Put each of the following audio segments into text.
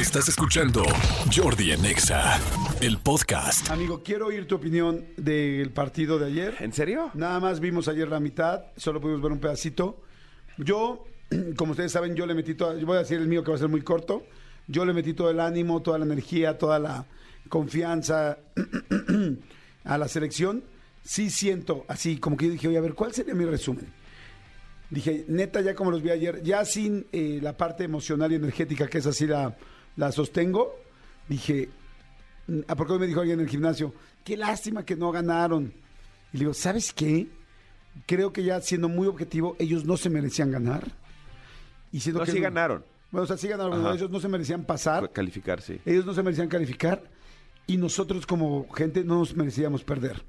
Estás escuchando Jordi en Exa, el podcast. Amigo, quiero oír tu opinión del partido de ayer. ¿En serio? Nada más vimos ayer la mitad, solo pudimos ver un pedacito. Yo, como ustedes saben, yo le metí todo, yo voy a decir el mío que va a ser muy corto. Yo le metí todo el ánimo, toda la energía, toda la confianza a la selección. Sí siento así, como que yo dije, oye, a ver, ¿cuál sería mi resumen? Dije, neta, ya como los vi ayer, ya sin eh, la parte emocional y energética, que es así la, la sostengo, dije, ¿a por qué me dijo alguien en el gimnasio? Qué lástima que no ganaron. Y le digo, ¿sabes qué? Creo que ya siendo muy objetivo, ellos no se merecían ganar. Y siendo No, que sí ganaron. Bueno, o sea, sí ganaron, Ajá. ellos no se merecían pasar. Calificar, sí. Ellos no se merecían calificar y nosotros como gente no nos merecíamos perder.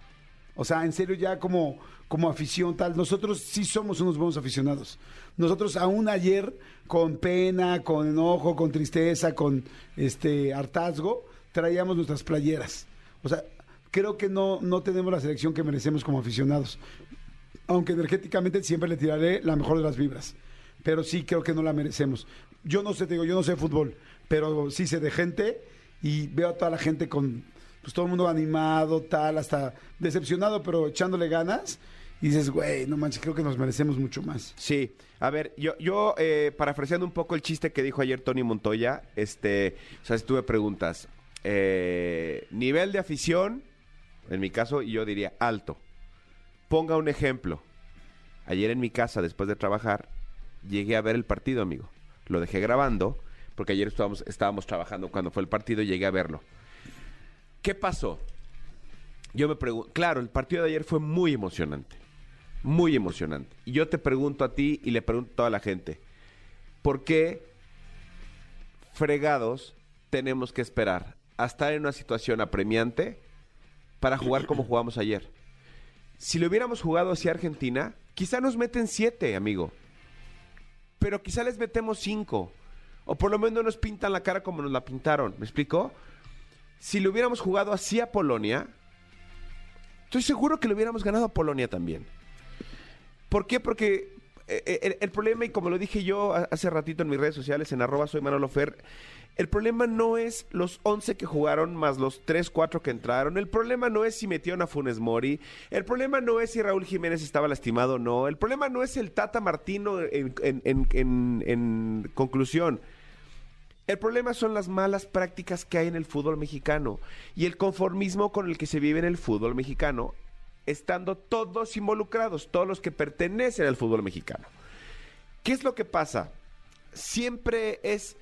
O sea, en serio ya como, como afición tal, nosotros sí somos unos buenos aficionados. Nosotros aún ayer con pena, con enojo, con tristeza, con este hartazgo, traíamos nuestras playeras. O sea, creo que no, no tenemos la selección que merecemos como aficionados. Aunque energéticamente siempre le tiraré la mejor de las vibras. Pero sí creo que no la merecemos. Yo no sé, te digo, yo no sé fútbol, pero sí sé de gente y veo a toda la gente con, pues todo el mundo animado, tal, hasta decepcionado, pero echándole ganas. Y dices, güey, no manches, creo que nos merecemos mucho más. Sí, a ver, yo, yo eh, parafraseando un poco el chiste que dijo ayer Tony Montoya, este, o sea, si preguntas. Eh, nivel de afición, en mi caso, yo diría alto. Ponga un ejemplo. Ayer en mi casa, después de trabajar, llegué a ver el partido, amigo. Lo dejé grabando, porque ayer estábamos, estábamos trabajando cuando fue el partido y llegué a verlo. ¿Qué pasó? Yo me pregunto, claro, el partido de ayer fue muy emocionante, muy emocionante. Y yo te pregunto a ti y le pregunto a toda la gente, ¿por qué fregados tenemos que esperar a estar en una situación apremiante para jugar como jugamos ayer? Si lo hubiéramos jugado hacia Argentina, quizá nos meten siete, amigo. Pero quizá les metemos cinco. O por lo menos no nos pintan la cara como nos la pintaron. ¿Me explico? Si lo hubiéramos jugado así a Polonia, estoy seguro que le hubiéramos ganado a Polonia también. ¿Por qué? Porque eh, el, el problema, y como lo dije yo ha- hace ratito en mis redes sociales, en arroba soy Manolo Fer, el problema no es los 11 que jugaron más los 3, 4 que entraron. El problema no es si metieron a Funes Mori. El problema no es si Raúl Jiménez estaba lastimado o no. El problema no es el Tata Martino en conclusión. El problema son las malas prácticas que hay en el fútbol mexicano y el conformismo con el que se vive en el fútbol mexicano, estando todos involucrados, todos los que pertenecen al fútbol mexicano. ¿Qué es lo que pasa? Siempre es,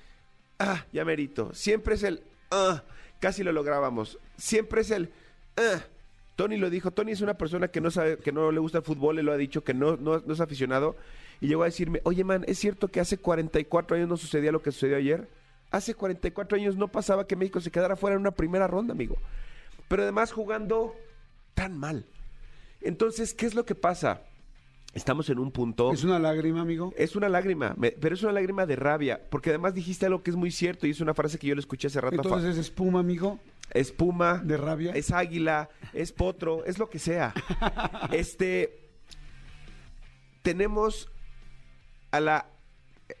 ah, ya merito, siempre es el, ah, casi lo lográbamos, siempre es el, ah. Tony lo dijo, Tony es una persona que no sabe, que no le gusta el fútbol, él lo ha dicho, que no, no, no es aficionado, y llegó a decirme, oye man, ¿es cierto que hace 44 años no sucedía lo que sucedió ayer? Hace 44 años no pasaba que México se quedara fuera en una primera ronda, amigo. Pero además jugando tan mal. Entonces, ¿qué es lo que pasa? Estamos en un punto... Es una lágrima, amigo. Es una lágrima, me- pero es una lágrima de rabia, porque además dijiste algo que es muy cierto y es una frase que yo le escuché hace rato. Entonces es espuma, amigo. es puma, de rabia. es águila, es potro, es lo que sea. este, tenemos a la,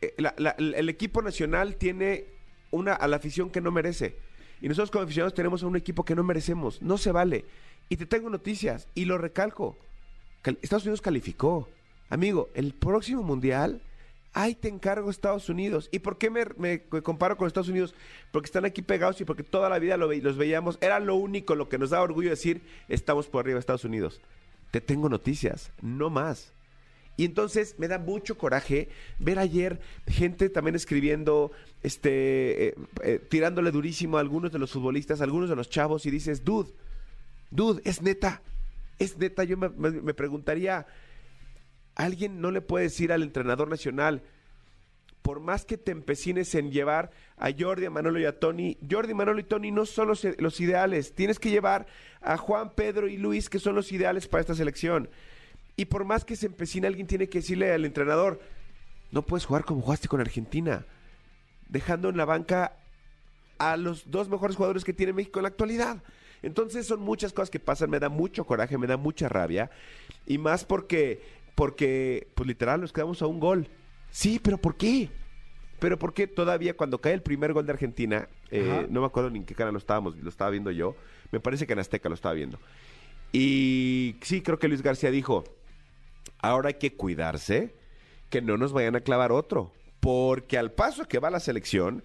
eh, la- la- el equipo nacional tiene una a la afición que no merece y nosotros como aficionados tenemos a un equipo que no merecemos. No se vale. Y te tengo noticias y lo recalco. Cal- Estados Unidos calificó. Amigo, el próximo mundial, ahí te encargo Estados Unidos. ¿Y por qué me, comparo con Estados Unidos? Porque están aquí pegados y porque toda la vida lo los veíamos. Era lo único, lo que nos da orgullo decir, estamos por arriba de Estados Unidos. Te tengo noticias, no más. Y entonces me da mucho coraje ver ayer gente también escribiendo, este, eh, eh, tirándole durísimo a algunos de los futbolistas, a algunos de los chavos, y dices, dude, dude, es neta, es neta. Yo me, preguntaría, ¿alguien no le puede decir al entrenador nacional, por más que te empecines en llevar a Jordi, a Manolo y a Tony, Jordi, Manolo y Tony no son los, los ideales. Tienes que llevar a Juan, Pedro y Luis, que son los ideales para esta selección. Y por más que se empecine, alguien tiene que decirle al entrenador, no puedes jugar como jugaste con Argentina, dejando en la banca a los dos mejores jugadores que tiene México en la actualidad. Entonces son muchas cosas que pasan, me da mucho coraje, me da mucha rabia, y más porque, porque, pues literal, nos quedamos a un gol. Sí, pero ¿por qué? Pero ¿por qué todavía cuando cae el primer gol de Argentina, eh, no me acuerdo ni en qué canal lo estábamos, lo estaba viendo yo, me parece que en Azteca lo estaba viendo. Y sí, creo que Luis García dijo, ahora hay que cuidarse que no nos vayan a clavar otro, porque al paso que va la selección,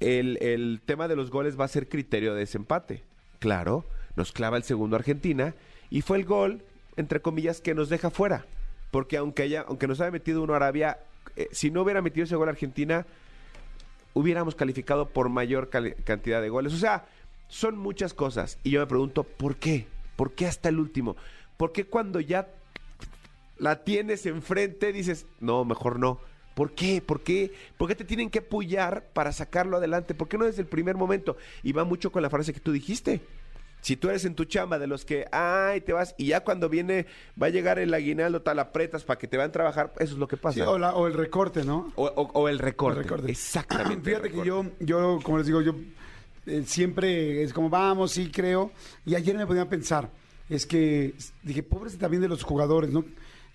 el, el tema de los goles va a ser criterio de desempate. Claro, nos clava el segundo Argentina y fue el gol, entre comillas, que nos deja fuera. Porque aunque, haya, aunque nos haya metido uno Arabia, eh, si no hubiera metido ese gol Argentina, hubiéramos calificado por mayor cantidad de goles. O sea, son muchas cosas. Y yo me pregunto, ¿por qué? ¿Por qué hasta el último? ¿Por qué cuando ya la tienes enfrente dices, no, mejor no? ¿Por qué? ¿Por qué? ¿Por qué te tienen que apoyar para sacarlo adelante? ¿Por qué no desde el primer momento? Y va mucho con la frase que tú dijiste. Si tú eres en tu chamba de los que, ay, te vas, y ya cuando viene, va a llegar el aguinaldo, tal, apretas para que te van a trabajar, eso es lo que pasa. Sí, o, la- o el recorte, ¿no? O, o- o el recorte. El recorte. Exactamente. Fíjate que yo, yo, como les digo, yo eh, siempre es como, vamos, sí, creo. Y ayer me ponía a pensar, es que dije, pobres también de los jugadores, ¿no?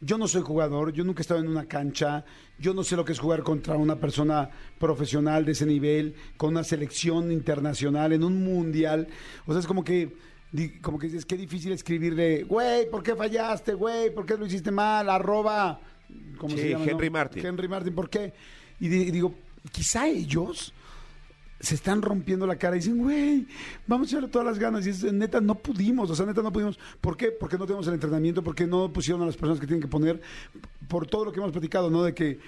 Yo no soy jugador, yo nunca he estado en una cancha, yo no sé lo que es jugar contra una persona profesional de ese nivel, con una selección internacional, en un mundial. O sea, es como que, como que dices, qué difícil escribirle, güey, ¿por qué fallaste, güey? ¿Por qué lo hiciste mal? Arroba, ¿cómo Sí, se llama? Henry no? Martin. Henry Martin, ¿por qué? Y digo, quizá ellos se están rompiendo la cara y dicen, güey, vamos a echarle todas las ganas. Y es, neta, no pudimos, o sea, neta, no pudimos. ¿Por qué? Porque no tenemos el entrenamiento, porque no pusieron a las personas que tienen que poner, por todo lo que hemos platicado, ¿no? De que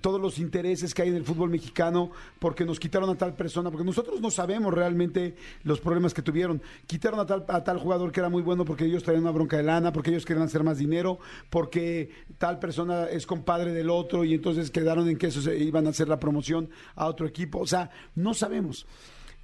todos los intereses que hay en el fútbol mexicano, porque nos quitaron a tal persona, porque nosotros no sabemos realmente los problemas que tuvieron. Quitaron a tal, a tal jugador que era muy bueno porque ellos traían una bronca de lana, porque ellos querían hacer más dinero, porque tal persona es compadre del otro y entonces quedaron en que eso iban a hacer la promoción a otro equipo. O sea, no sabemos.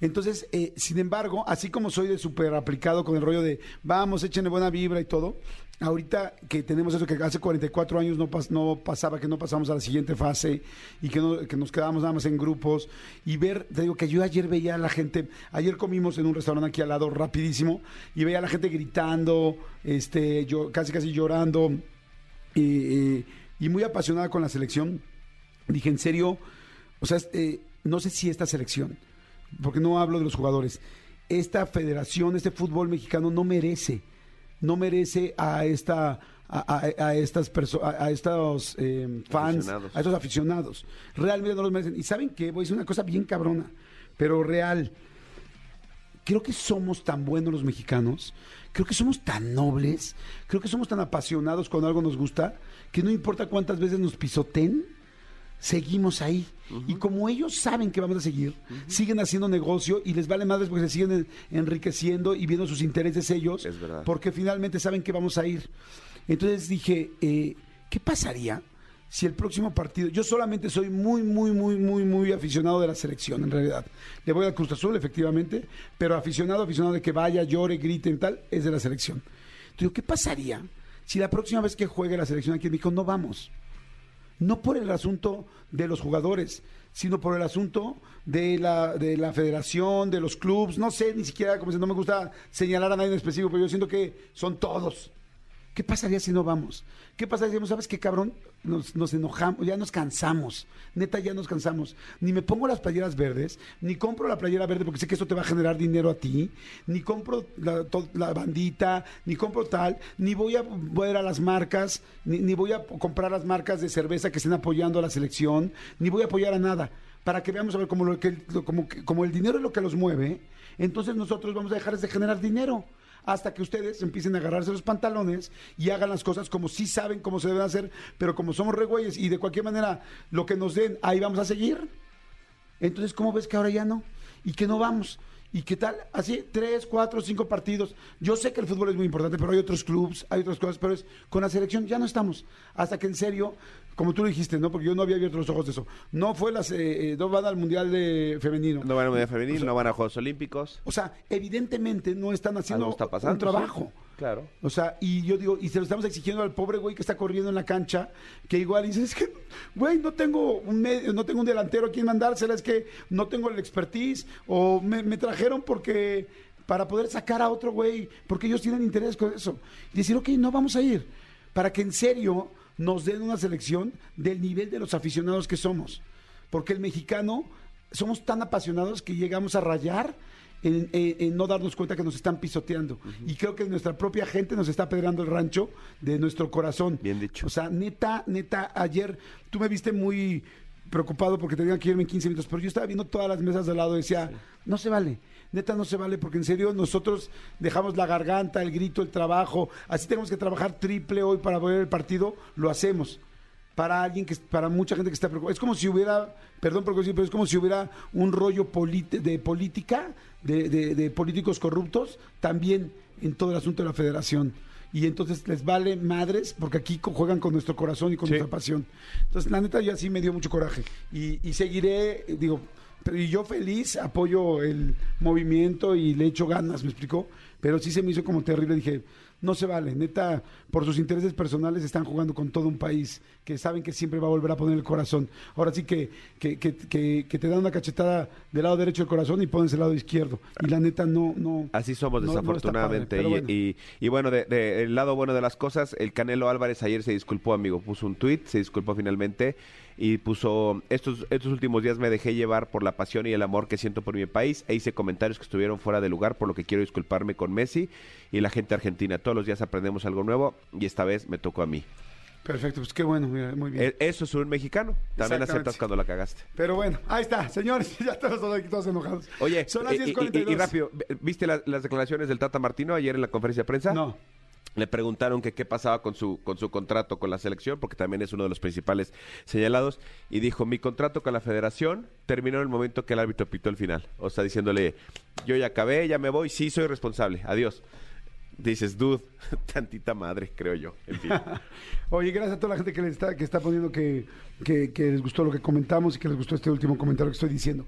Entonces, eh, sin embargo, así como soy de súper aplicado con el rollo de vamos, échenle buena vibra y todo, ahorita que tenemos eso que hace 44 años no, pas- no pasaba, que no pasamos a la siguiente fase y que, no- que nos quedábamos nada más en grupos y ver, te digo que yo ayer veía a la gente, ayer comimos en un restaurante aquí al lado rapidísimo y veía a la gente gritando, este, yo casi casi llorando y, y- muy apasionada con la selección. Dije, en serio, o sea, eh, no sé si esta selección, porque no hablo de los jugadores, esta federación, este fútbol mexicano no merece, no merece a esta... A, a- a estas perso- a, a estos eh, fans, a estos aficionados. Realmente no los merecen. Y saben qué, voy a decir una cosa bien cabrona, pero real creo que somos tan buenos los mexicanos, creo que somos tan nobles, creo que somos tan apasionados cuando algo nos gusta, que no importa cuántas veces nos pisoten, seguimos ahí. Y como ellos saben que vamos a seguir, siguen haciendo negocio y les vale madres porque se siguen en- enriqueciendo y viendo sus intereses ellos, Es verdad. porque finalmente saben que vamos a ir. Entonces dije, eh, ¿qué pasaría? Si el próximo partido, yo solamente soy muy, muy, muy, muy, muy aficionado de la selección, en realidad. Le voy al Cruz Azul, efectivamente, pero aficionado, aficionado de que vaya, llore, grite y tal, es de la selección. Entonces, ¿qué pasaría si la próxima vez que juegue la selección aquí en México no vamos? No por el asunto de los jugadores, sino por el asunto de la, de la federación, de los clubes, no sé, ni siquiera, como si no me gusta señalar a nadie en específico, pero yo siento que son todos. ¿Qué pasaría si no vamos? ¿Qué pasaría si decimos, sabes qué, cabrón? Nos, nos enojamos, ya nos cansamos. Neta, ya nos cansamos. Ni me pongo las playeras verdes, ni compro la playera verde porque sé que eso te va a generar dinero a ti, ni compro la, la bandita, ni compro tal, ni voy a ver a las marcas, ni, ni voy a comprar las marcas de cerveza que estén apoyando a la selección, ni voy a apoyar a nada. Para que veamos a ver cómo, lo que, como, como el dinero es lo que los mueve, entonces nosotros vamos a dejar de generar dinero hasta que ustedes empiecen a agarrarse los pantalones y hagan las cosas como sí saben cómo se deben hacer, pero como somos regüeyes y de cualquier manera lo que nos den, ahí vamos a seguir. Entonces, ¿cómo ves que ahora ya no? Y que no vamos. ¿Y qué tal? Así, tres, cuatro, cinco partidos. Yo sé que el fútbol es muy importante, pero hay otros clubes, hay otras cosas, pero es con la selección ya no estamos. Hasta que en serio, como tú lo dijiste, ¿no? Porque yo no había abierto los ojos de eso. No fue las, eh, eh, no van al Mundial de Femenino. No van a Mundial Femenil, no van a Juegos Olímpicos. O sea, evidentemente no están haciendo está pasando, un trabajo. Claro. O sea, y yo digo, y se lo estamos exigiendo al pobre güey que está corriendo en la cancha, que igual dice, es que, güey, no tengo un medio, no tengo un delantero a quien mandársela, es que no tengo el expertise, o me, trajeron porque para poder sacar a otro güey, porque ellos tienen interés con eso. Y decir, ok, no vamos a ir, para que en serio nos den una selección del nivel de los aficionados que somos. Porque el mexicano somos tan apasionados que llegamos a rayar en, en- en no darnos cuenta que nos están pisoteando. Y creo que nuestra propia gente nos está apedreando el rancho de nuestro corazón. Bien dicho. O sea, neta, neta, ayer tú me viste muy preocupado porque tenían que irme en 15 minutos, pero yo estaba viendo todas las mesas de lado y decía, no se vale, neta no se vale, porque en serio nosotros dejamos la garganta, el grito, el trabajo, así tenemos que trabajar triple hoy para ver el partido, lo hacemos. Para alguien que, para mucha gente que está preocupada. Es como si hubiera, perdón por decir, pero es como si hubiera un rollo de política, de, de- de políticos corruptos, también en todo el asunto de la federación. Y entonces les vale madres, porque aquí juegan con nuestro corazón y con Sí. nuestra pasión. Entonces, la neta, ya sí me dio mucho coraje. Y, y seguiré, digo, pero y yo feliz apoyo el movimiento y le echo ganas, ¿me explicó? Pero sí se me hizo como terrible. Dije, no se vale, neta, por sus intereses personales están jugando con todo un país que saben que siempre va a volver a poner el corazón. Ahora sí que, que, que, que- que te dan una cachetada del lado derecho del corazón y pones el lado izquierdo. Y la neta, no, no. Así somos no- no está desafortunadamente. padre, y, y- y bueno, de, de- el lado bueno de las cosas, el Canelo Álvarez ayer se disculpó, amigo. Puso un tuit, se disculpó finalmente y puso, estos, estos últimos días me dejé llevar por la pasión y el amor que siento por mi país e hice comentarios que estuvieron fuera de lugar, por lo que quiero disculparme con Messi y la gente argentina. Todos los días aprendemos algo nuevo y esta vez me tocó a mí. Perfecto, pues qué bueno, muy bien. E- Eso es un mexicano. También aceptas cuando la cagaste. Pero bueno, ahí está, señores, ya todos aquí todos enojados. Oye, son las y- y, y- 10:42. y rápido, ¿viste la- las declaraciones del Tata Martino ayer en la conferencia de prensa? No. Le preguntaron que qué pasaba con su, con su contrato con la selección, porque también es uno de los principales señalados, y dijo, mi contrato con la federación terminó en el momento que el árbitro pitó el final. O sea, diciéndole, yo ya acabé, ya me voy, sí soy responsable, adiós. Dices, dude, tantita madre, creo yo. En fin. Oye, gracias a toda la gente que le está, que está poniendo que, que, que les gustó lo que comentamos y que les gustó este último comentario que estoy diciendo.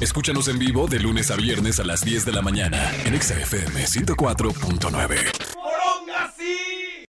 Escúchanos en vivo de lunes a viernes a las 10 de la mañana en Exa FM 104.9.